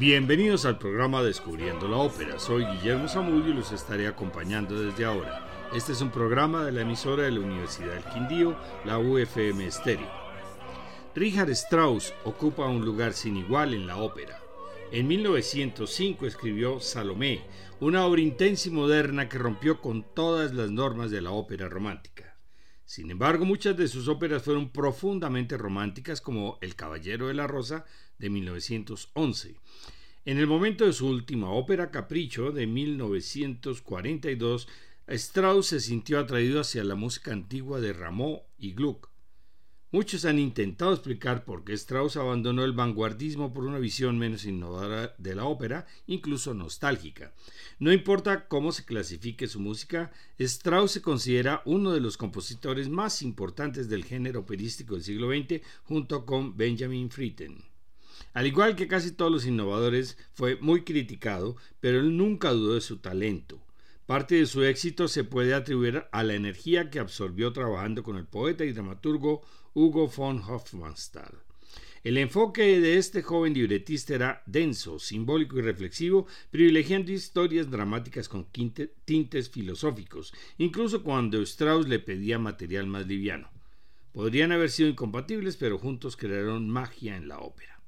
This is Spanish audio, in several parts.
Bienvenidos al programa Descubriendo la Ópera. Soy Guillermo Zamudio y los estaré acompañando desde ahora. Este es un programa de la emisora de la Universidad del Quindío, la UFM Estéreo. Richard Strauss ocupa un lugar sin igual en la ópera. En 1905 escribió Salomé, una obra intensa y moderna que rompió con todas las normas de la ópera romántica. Sin embargo, muchas de sus óperas fueron profundamente románticas, como El Caballero de la Rosa de 1911. En el momento de su última ópera Capricho de 1942, Strauss se sintió atraído hacia la música antigua de Rameau y Gluck. Muchos han intentado explicar por qué Strauss abandonó el vanguardismo por una visión menos innovadora de la ópera, incluso nostálgica. No importa cómo se clasifique su música, Strauss se considera uno de los compositores más importantes del género operístico del siglo XX junto con Benjamin Britten. Al igual que casi todos los innovadores, fue muy criticado, pero él nunca dudó de su talento. Parte de su éxito se puede atribuir a la energía que absorbió trabajando con el poeta y dramaturgo Hugo von Hofmannsthal. El enfoque de este joven libretista era denso, simbólico y reflexivo, privilegiando historias dramáticas con tintes filosóficos, incluso cuando Strauss le pedía material más liviano. Podrían haber sido incompatibles, pero juntos crearon magia en la ópera.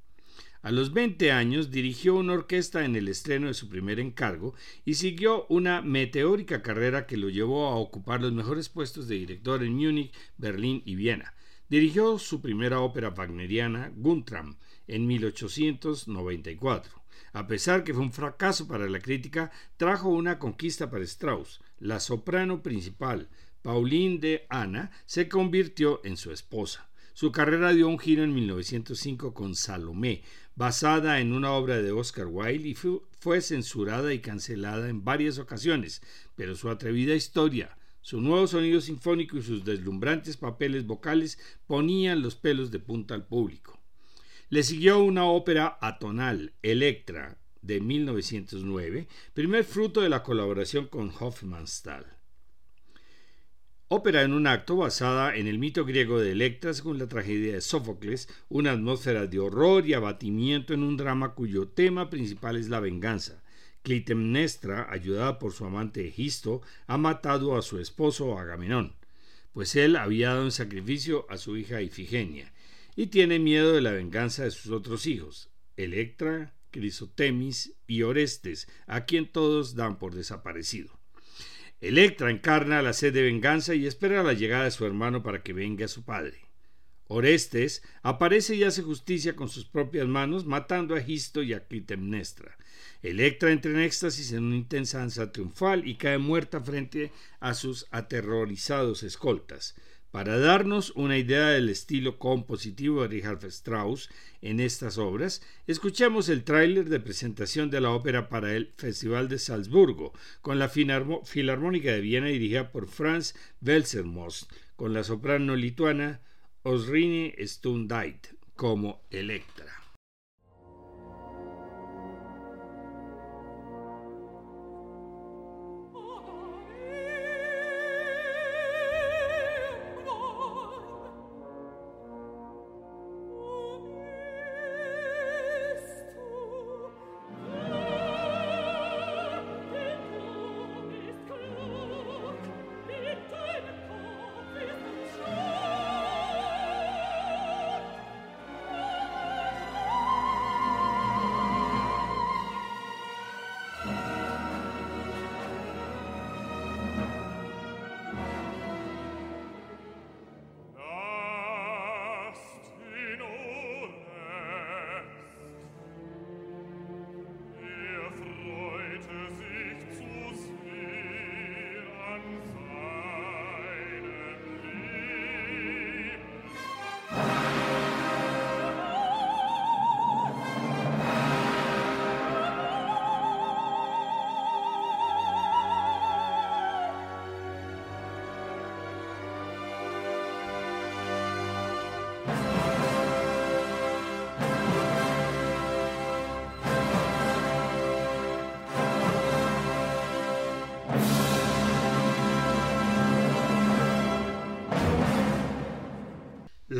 A los 20 años dirigió una orquesta en el estreno de su primer encargo y siguió una meteórica carrera que lo llevó a ocupar los mejores puestos de director en Múnich, Berlín y Viena. Dirigió su primera ópera wagneriana, Guntram, en 1894. A pesar que fue un fracaso para la crítica, trajo una conquista para Strauss. La soprano principal, Pauline de Anna, se convirtió en su esposa. Su carrera dio un giro en 1905 con Salomé, basada en una obra de Oscar Wilde y fue censurada y cancelada en varias ocasiones, pero su atrevida historia, su nuevo sonido sinfónico y sus deslumbrantes papeles vocales ponían los pelos de punta al público. Le siguió una ópera atonal, Electra, de 1909, primer fruto de la colaboración con Hofmannsthal. Ópera en un acto basada en el mito griego de Electra según la tragedia de Sófocles, una atmósfera de horror y abatimiento en un drama cuyo tema principal es la venganza. Clitemnestra, ayudada por su amante Egisto, ha matado a su esposo Agamenón, pues él había dado en sacrificio a su hija Ifigenia, y tiene miedo de la venganza de sus otros hijos, Electra, Crisotemis y Orestes, a quien todos dan por desaparecido. Electra encarna la sed de venganza y espera la llegada de su hermano para que venga a su padre. Orestes aparece y hace justicia con sus propias manos, matando a Egisto y a Clitemnestra. Electra entra en éxtasis en una intensa danza triunfal y cae muerta frente a sus aterrorizados escoltas. Para darnos una idea del estilo compositivo de Richard Strauss en estas obras, escuchemos el tráiler de presentación de la ópera para el Festival de Salzburgo, con la Filarmónica de Viena dirigida por Franz Welsermost, con la soprano lituana Osrine Stundait como Electra.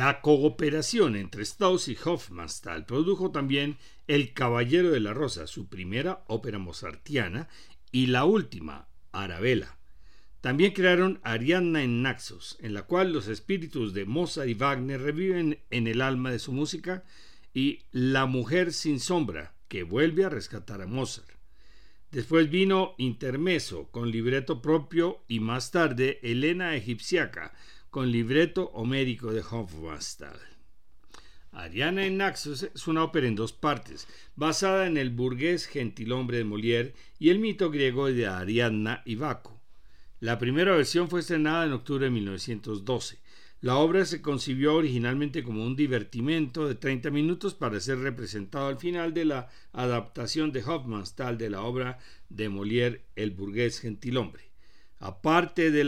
La cooperación entre Strauss y Hofmannsthal produjo también El Caballero de la Rosa, su primera ópera mozartiana, y la última, Arabella. También crearon Ariadna en Naxos, en la cual los espíritus de Mozart y Wagner reviven en el alma de su música, y La Mujer sin Sombra, que vuelve a rescatar a Mozart. Después vino Intermeso, con libreto propio, y más tarde Elena Egipciaca, con libreto homérico de Hofmannsthal. Ariana en Naxos es una ópera en dos partes, basada en el burgués gentilhombre de Molière y el mito griego de Ariadna y Baco. La primera versión fue estrenada en octubre de 1912. La obra se concibió originalmente como un divertimento de 30 minutos para ser representado al final de la adaptación de Hofmannsthal de la obra de Molière El burgués gentilhombre. Aparte de,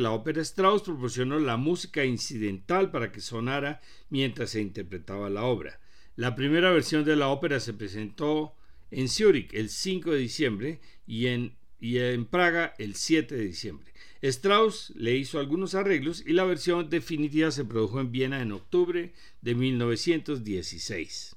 la ópera, Strauss proporcionó la música incidental para que sonara mientras se interpretaba la obra. La primera versión de la ópera se presentó en Zúrich el 5 de diciembre y en, y en Praga el 7 de diciembre. Strauss le hizo algunos arreglos y la versión definitiva se produjo en Viena en octubre de 1916.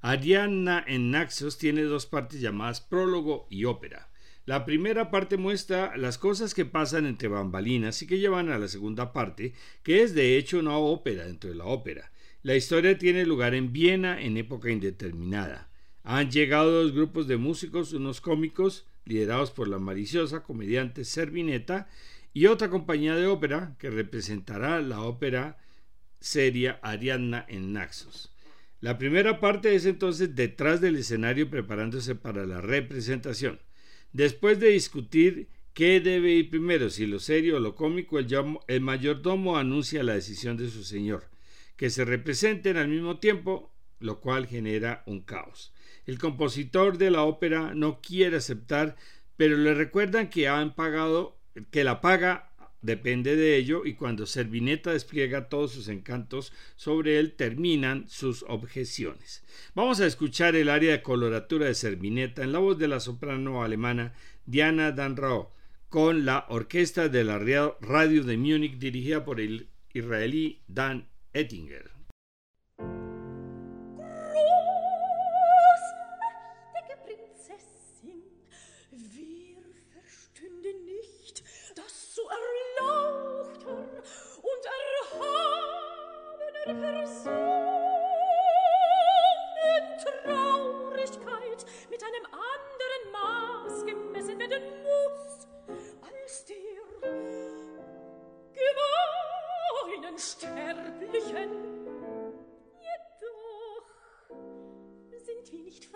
Arianna en Naxos tiene dos partes llamadas prólogo y ópera. La primera parte muestra las cosas que pasan entre bambalinas y que llevan a la segunda parte, que es de hecho una ópera dentro de la ópera. La historia tiene lugar en Viena en época indeterminada. Han llegado dos grupos de músicos, unos cómicos, liderados por la maliciosa comediante Servineta, y otra compañía de ópera que representará la ópera seria Ariadna en Naxos. La primera parte es entonces detrás del escenario preparándose para la representación. Después de discutir qué debe ir primero, si lo serio o lo cómico, el, mayordomo anuncia la decisión de su señor, que se representen al mismo tiempo, lo cual genera un caos. El compositor de la ópera no quiere aceptar, pero le recuerdan que han pagado, que la paga depende de ello y cuando Servineta despliega todos sus encantos sobre él terminan sus objeciones. Vamos a escuchar el área de coloratura de Servineta en la voz de la soprano alemana Diana Danrao con la orquesta de la radio de Múnich dirigida por el israelí Dan Ettinger.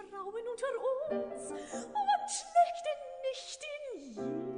Frauen unter uns und schlechten nicht in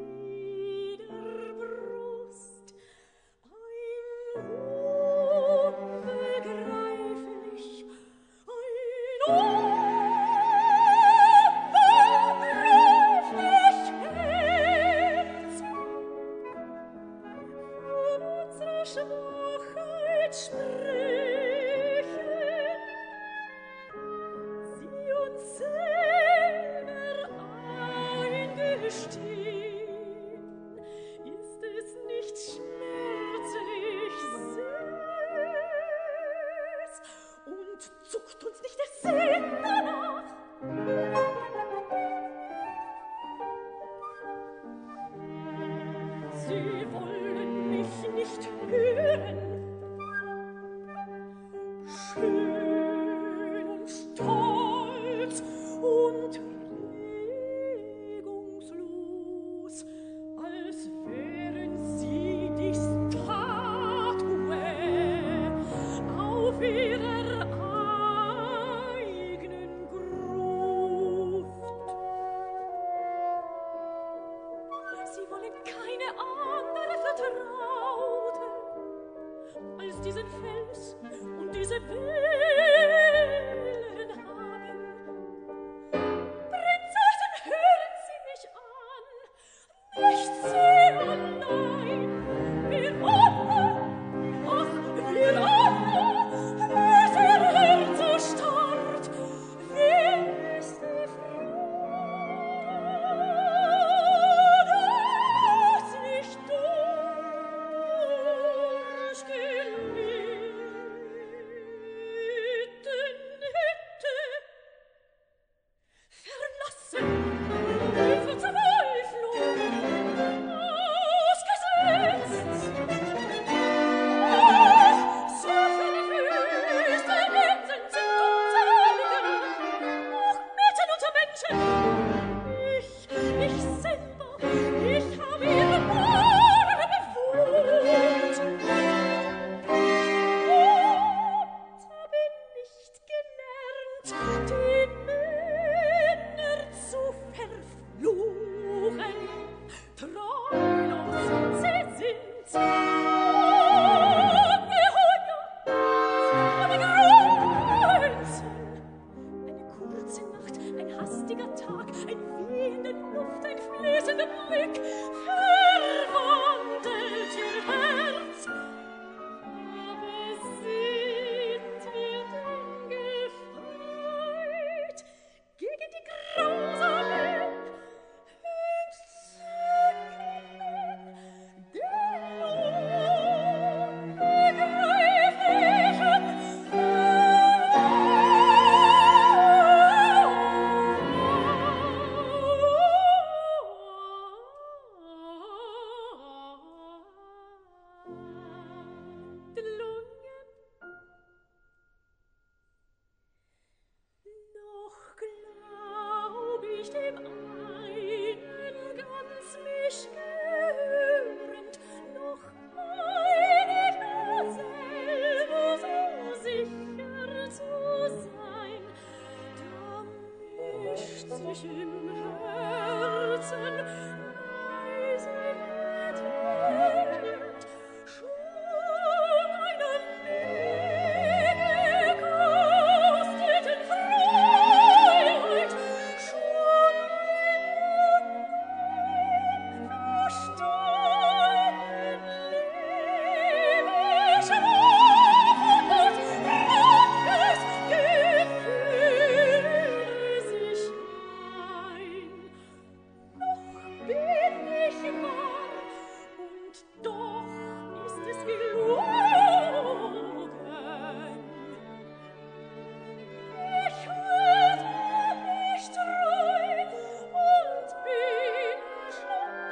nicht hören.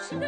stille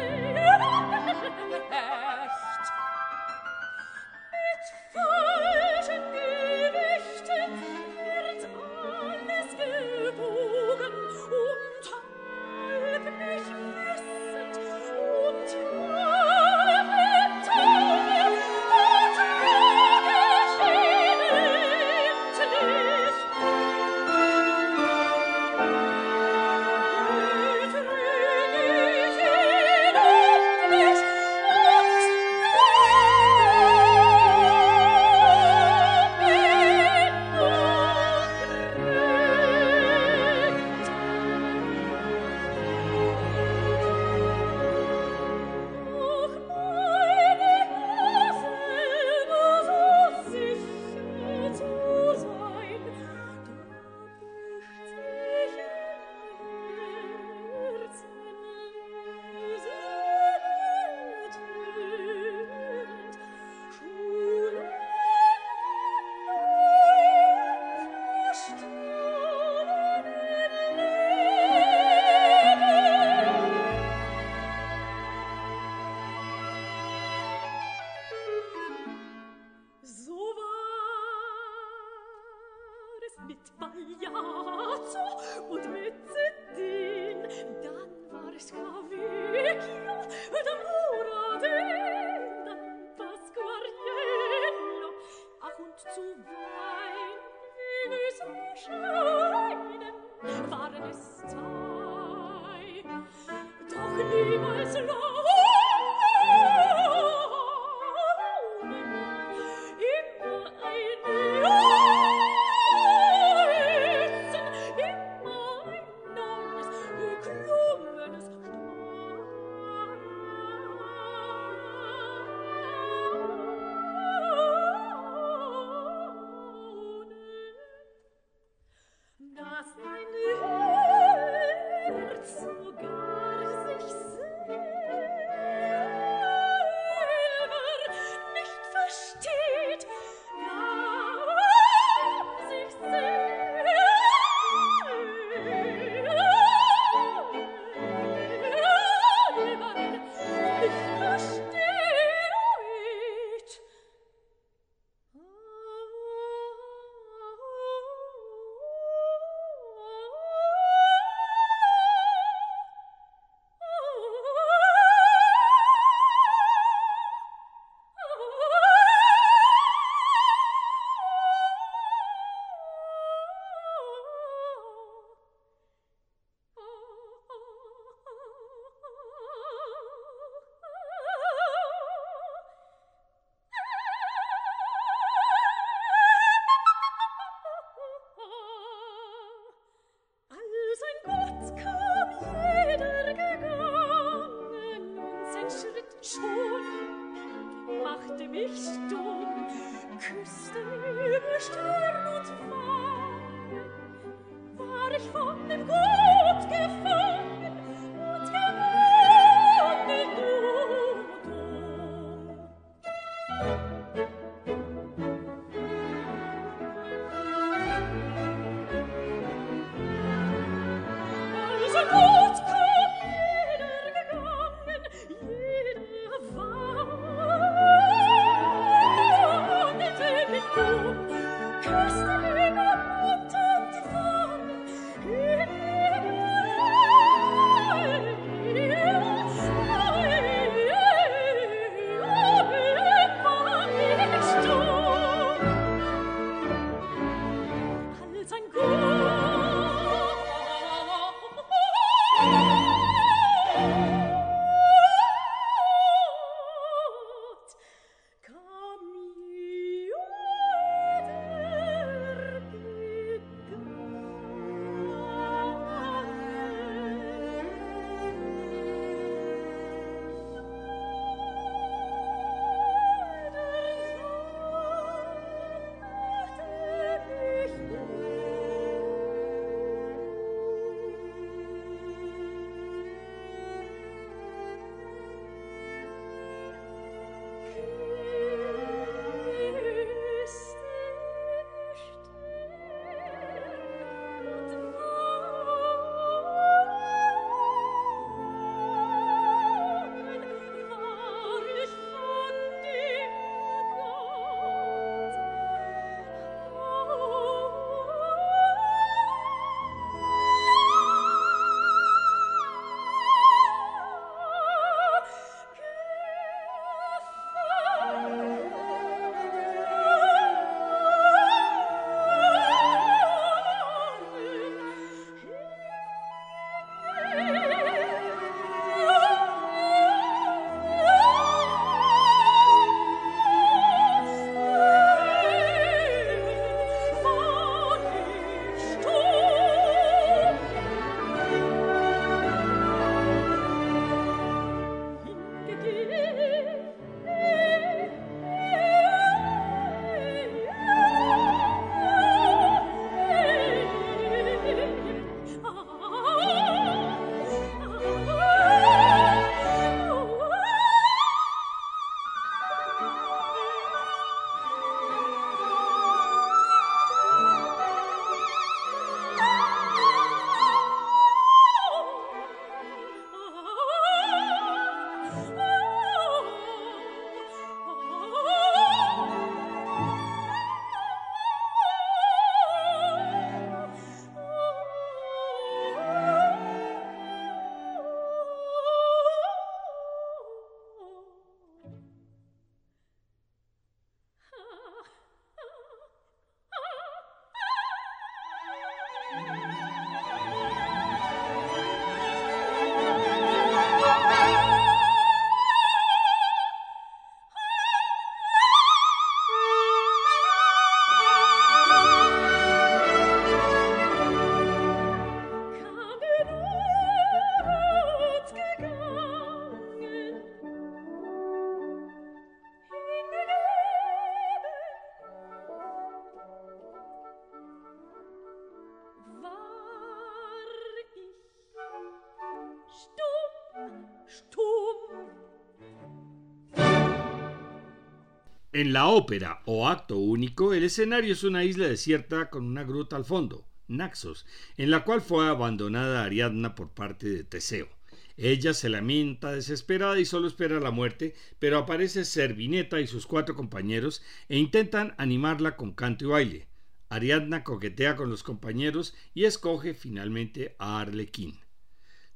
En la ópera o acto único, el escenario es una isla desierta con una gruta al fondo, Naxos, en la cual fue abandonada Ariadna por parte de Teseo. Ella se lamenta desesperada y solo espera la muerte, pero aparece Servineta y sus cuatro compañeros e intentan animarla con canto y baile. Ariadna coquetea con los compañeros y escoge finalmente a Arlequín.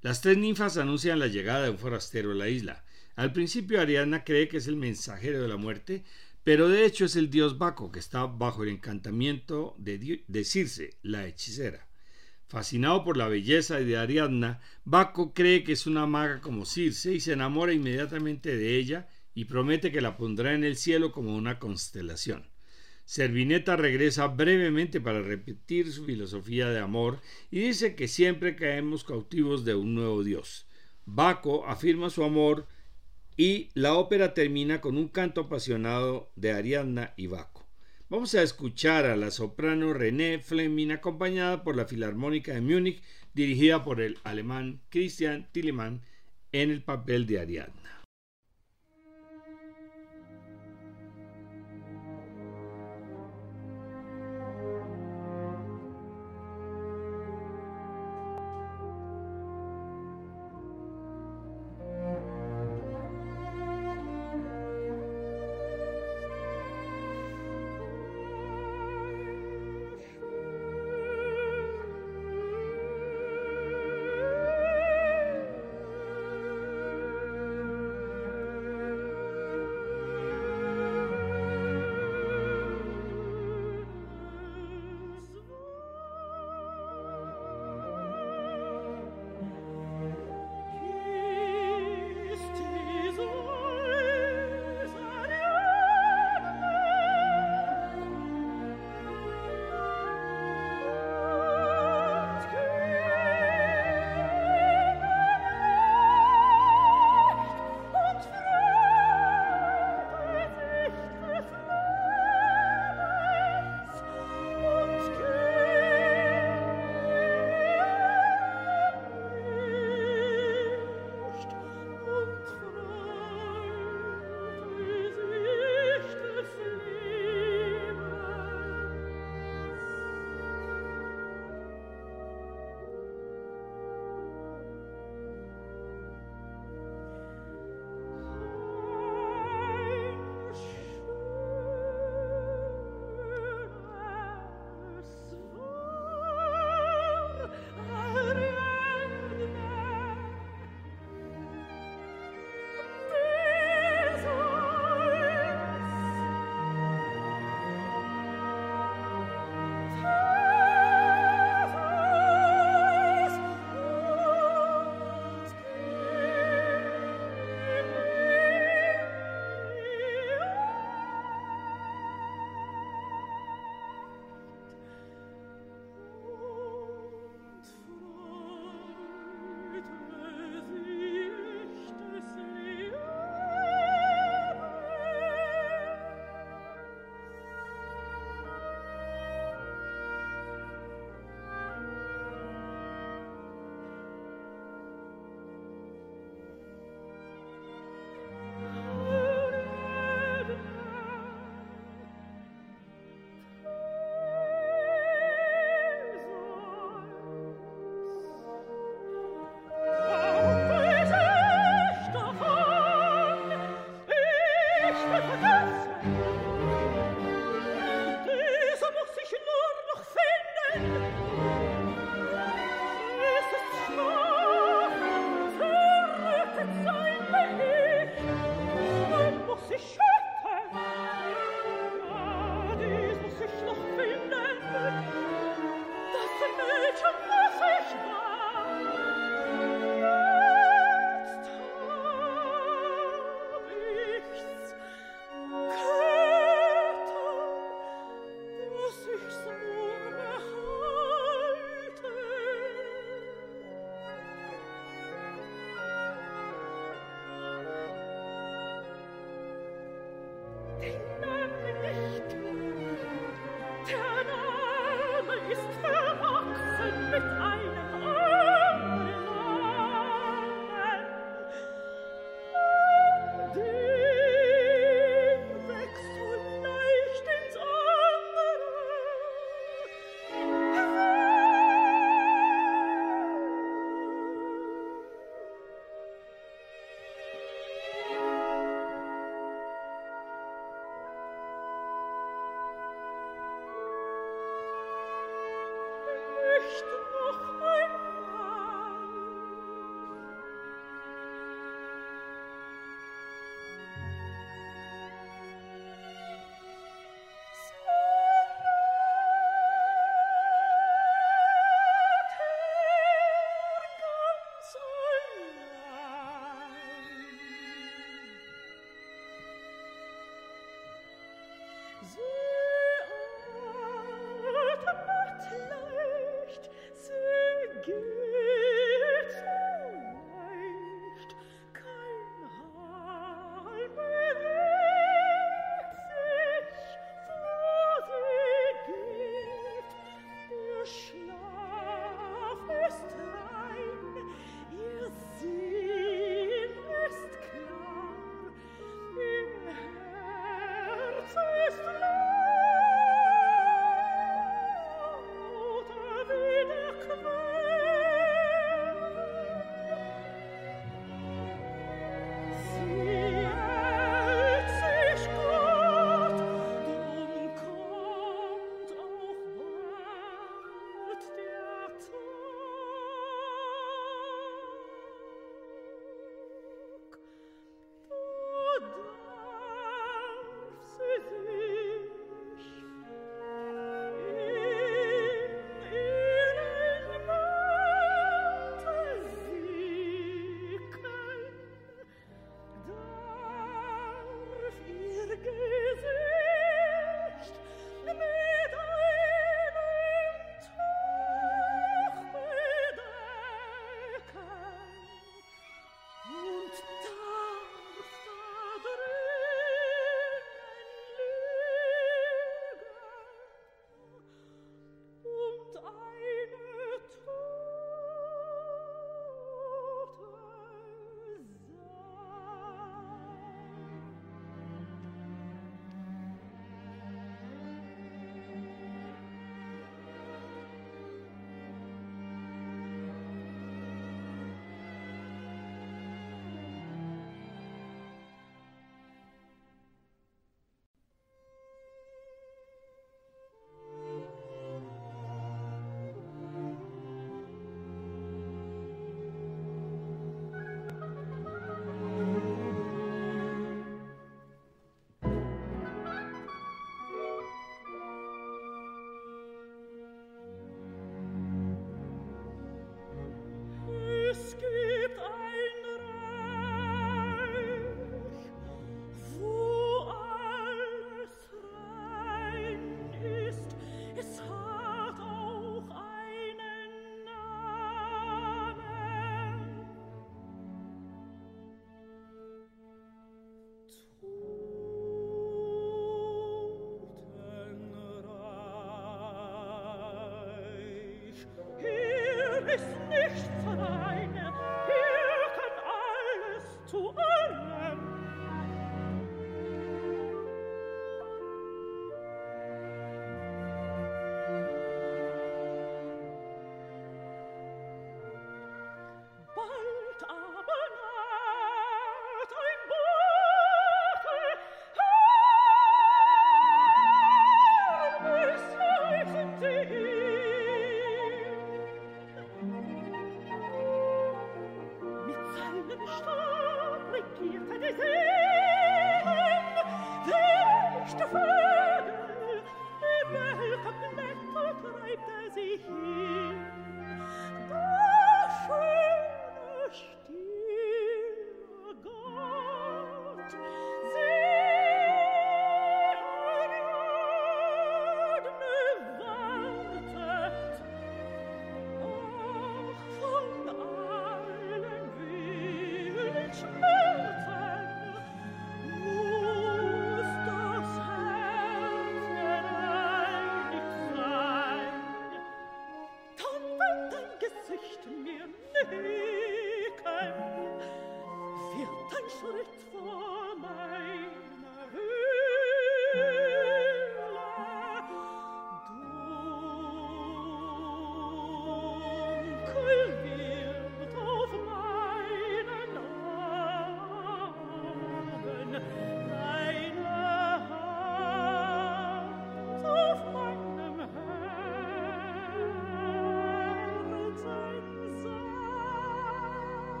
Las tres ninfas anuncian la llegada de un forastero a la isla. Al principio Ariadna cree que es el mensajero de la muerte, pero de hecho es el dios Baco que está bajo el encantamiento de, Circe, la hechicera. Fascinado por la belleza de Ariadna, Baco cree que es una maga como Circe y se enamora inmediatamente de ella y promete que la pondrá en el cielo como una constelación. Servineta regresa brevemente para repetir su filosofía de amor y dice que siempre caemos cautivos de un nuevo dios. Baco afirma su amor y la ópera termina con un canto apasionado de Ariadna y Baco. Vamos a escuchar a la soprano René Fleming acompañada por la Filarmónica de Múnich dirigida por el alemán Christian Tillemann en el papel de Ariadna.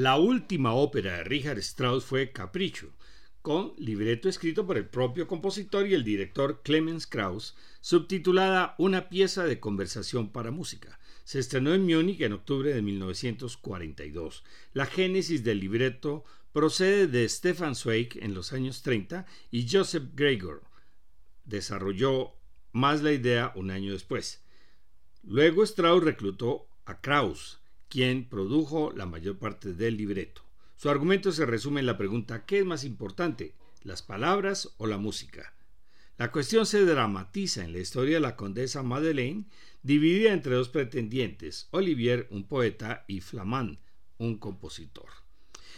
La última ópera de Richard Strauss fue Capricho, con libreto escrito por el propio compositor y el director Clemens Krauss, subtitulada Una pieza de conversación para música. Se estrenó en Múnich en octubre de 1942. La génesis del libreto procede de Stefan Zweig en los años 30 y Joseph Gregor desarrolló más la idea un año después. Luego Strauss reclutó a Krauss, quien produjo la mayor parte del libreto. Su argumento se resume en la pregunta ¿qué es más importante, las palabras o la música? La cuestión se dramatiza en la historia de la condesa Madeleine, dividida entre dos pretendientes, Olivier, un poeta, y Flamand, un compositor.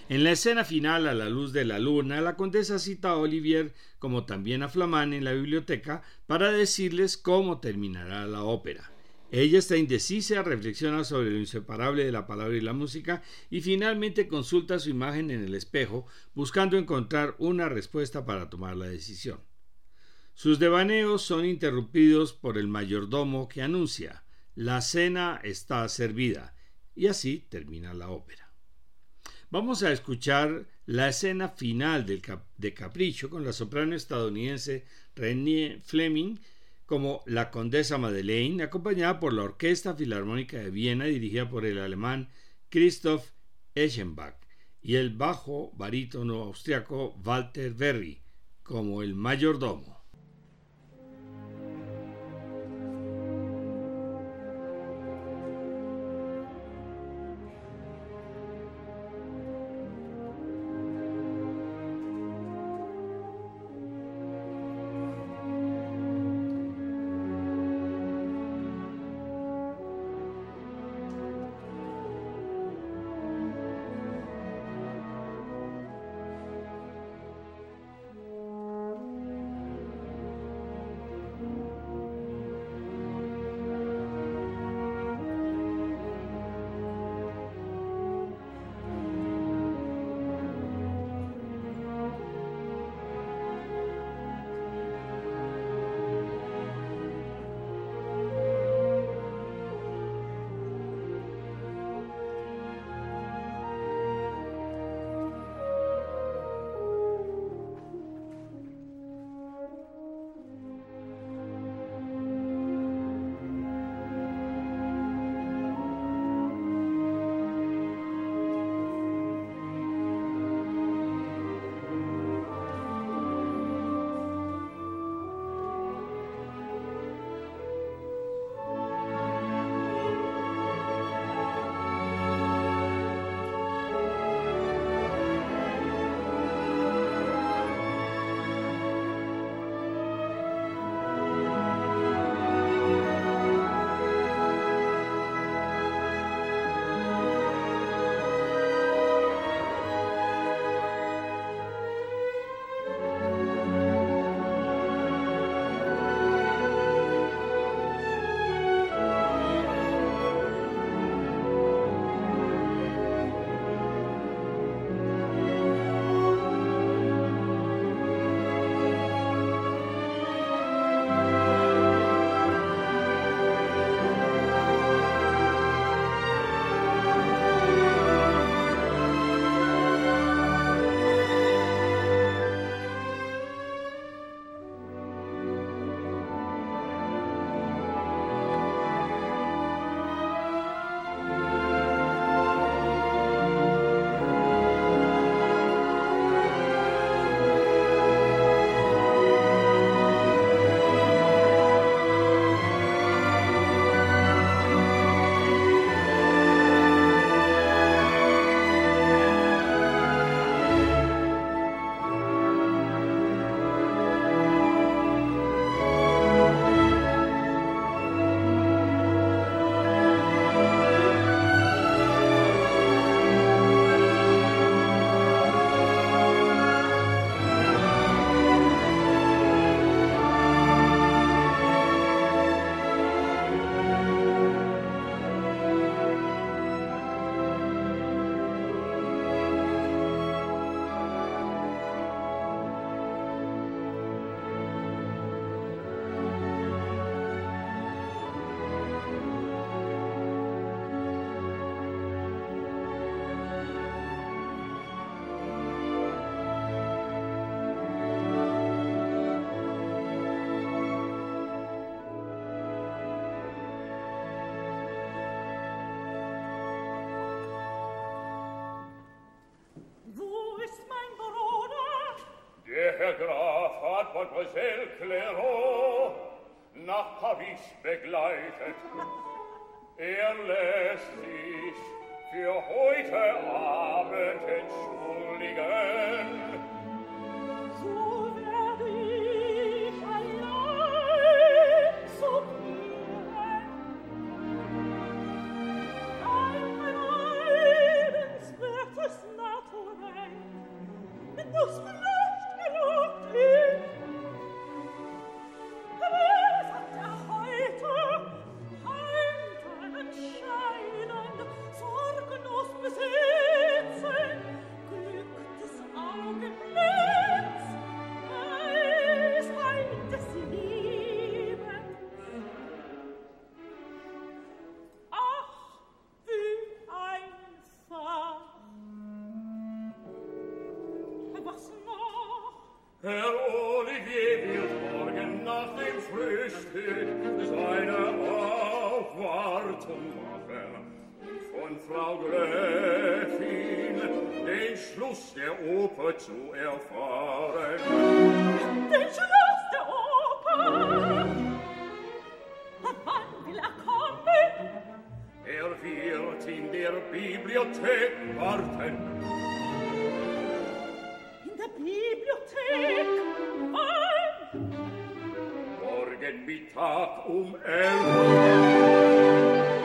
En la escena final, a la luz de la luna, la condesa cita a Olivier, como también a Flamand, en la biblioteca, para decirles cómo terminará la ópera. Ella está indecisa, reflexiona sobre lo inseparable de la palabra y la música y finalmente consulta su imagen en el espejo buscando encontrar una respuesta para tomar la decisión. Sus devaneos son interrumpidos por el mayordomo que anuncia la cena está servida y así termina la ópera. Vamos a escuchar la escena final de Capricho con la soprano estadounidense Renée Fleming como la Condesa Madeleine, acompañada por la Orquesta Filarmónica de Viena dirigida por el alemán Christoph Eschenbach y el bajo barítono austriaco Walter Berry como el mayordomo. Mademoiselle Clairot nach Paris begleitet. Er lässt sich für heute Abend entschuldigen, von Frau Gräfin den Schluss der Oper zu erfahren. Den Schluss der Oper? Wann will er kommen? Er wird in der Bibliothek warten. In der Bibliothek? Wann? Morgen Mittag um elf Uhr.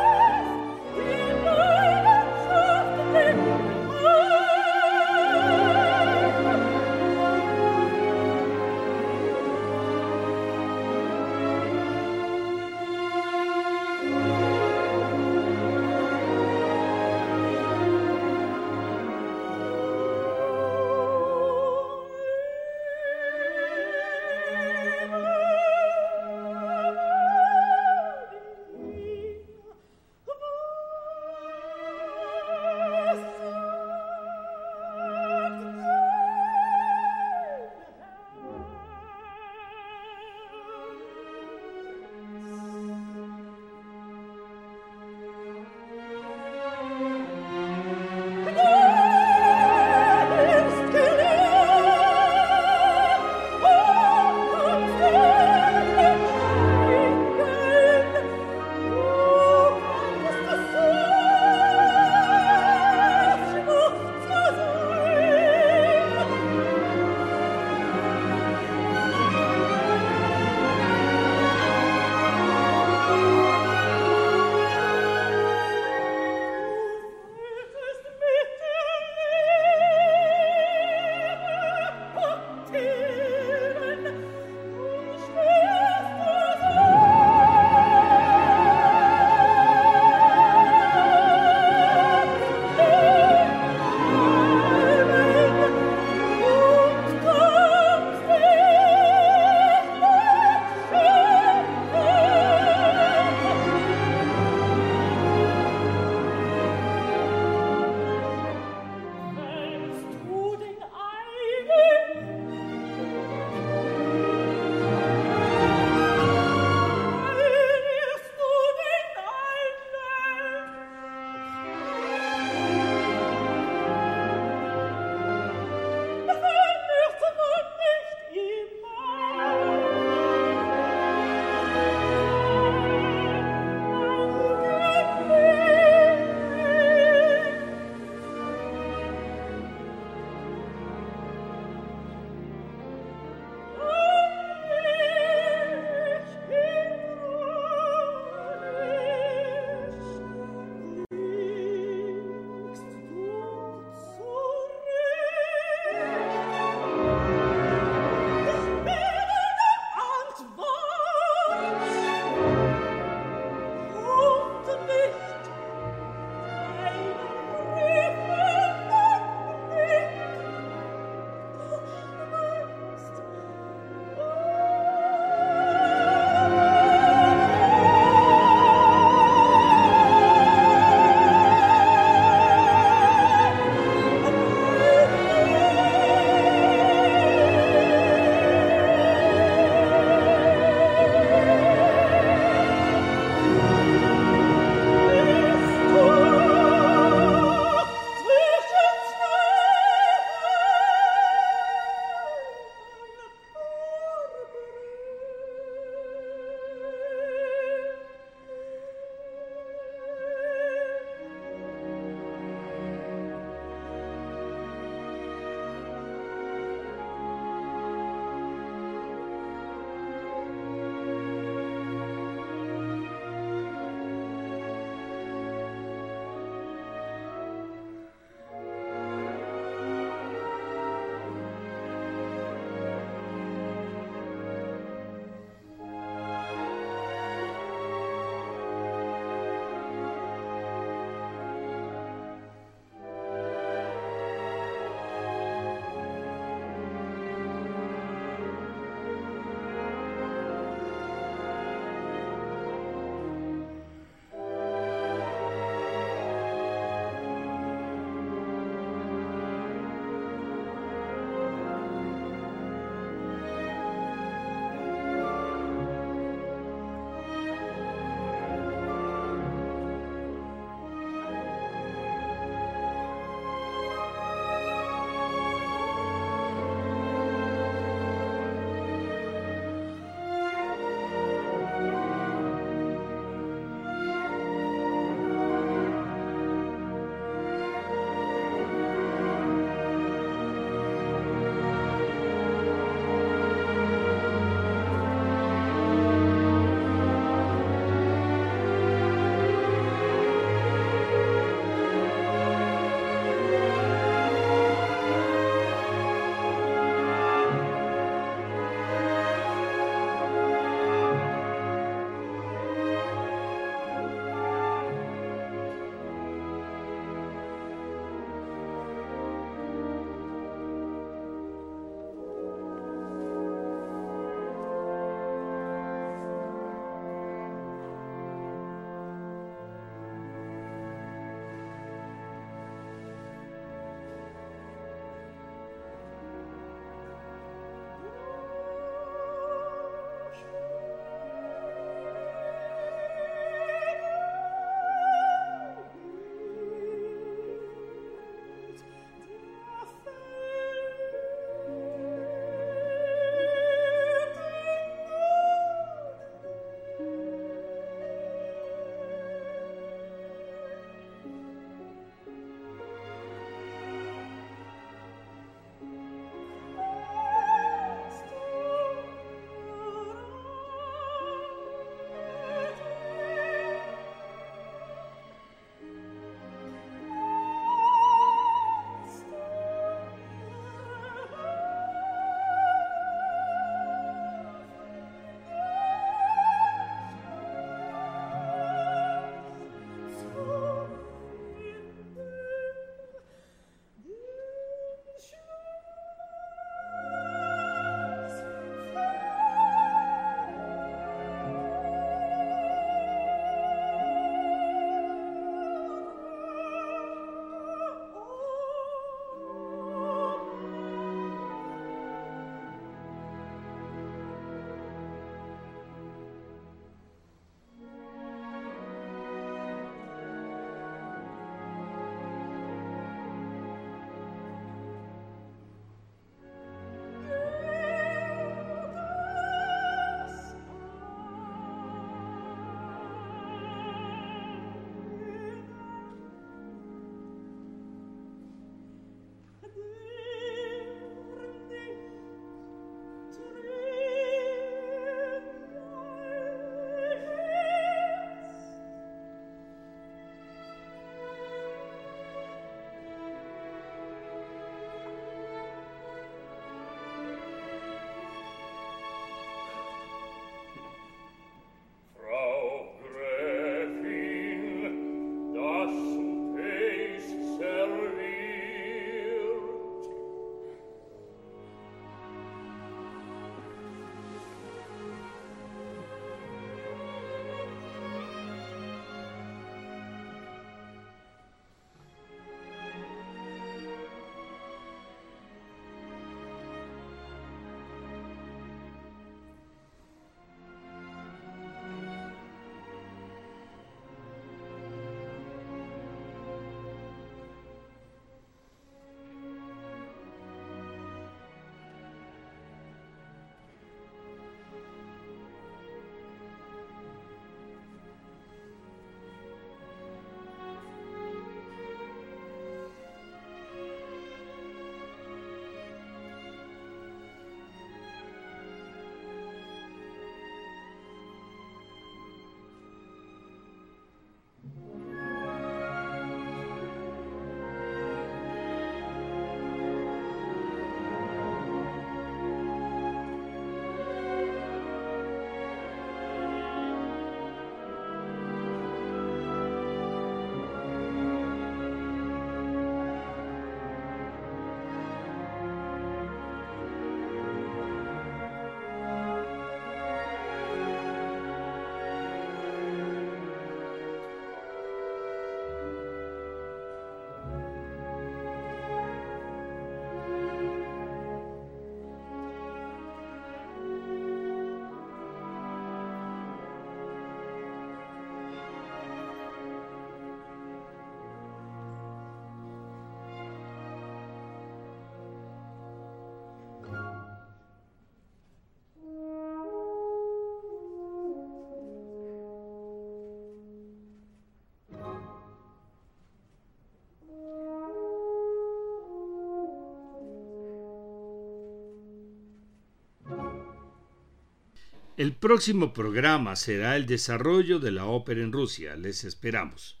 El próximo programa será el desarrollo de la ópera en Rusia. Les esperamos.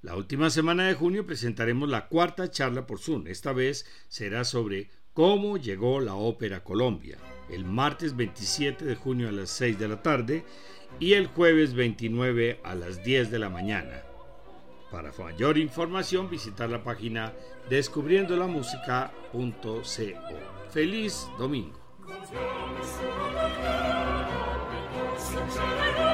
La última semana de junio presentaremos la cuarta charla por Zoom. Esta vez será sobre cómo llegó la ópera a Colombia. El martes 27 de junio a las 6 de la tarde y el jueves 29 a las 10 de la mañana. Para mayor información visitar la página descubriendolamusica.co. Feliz domingo. Sono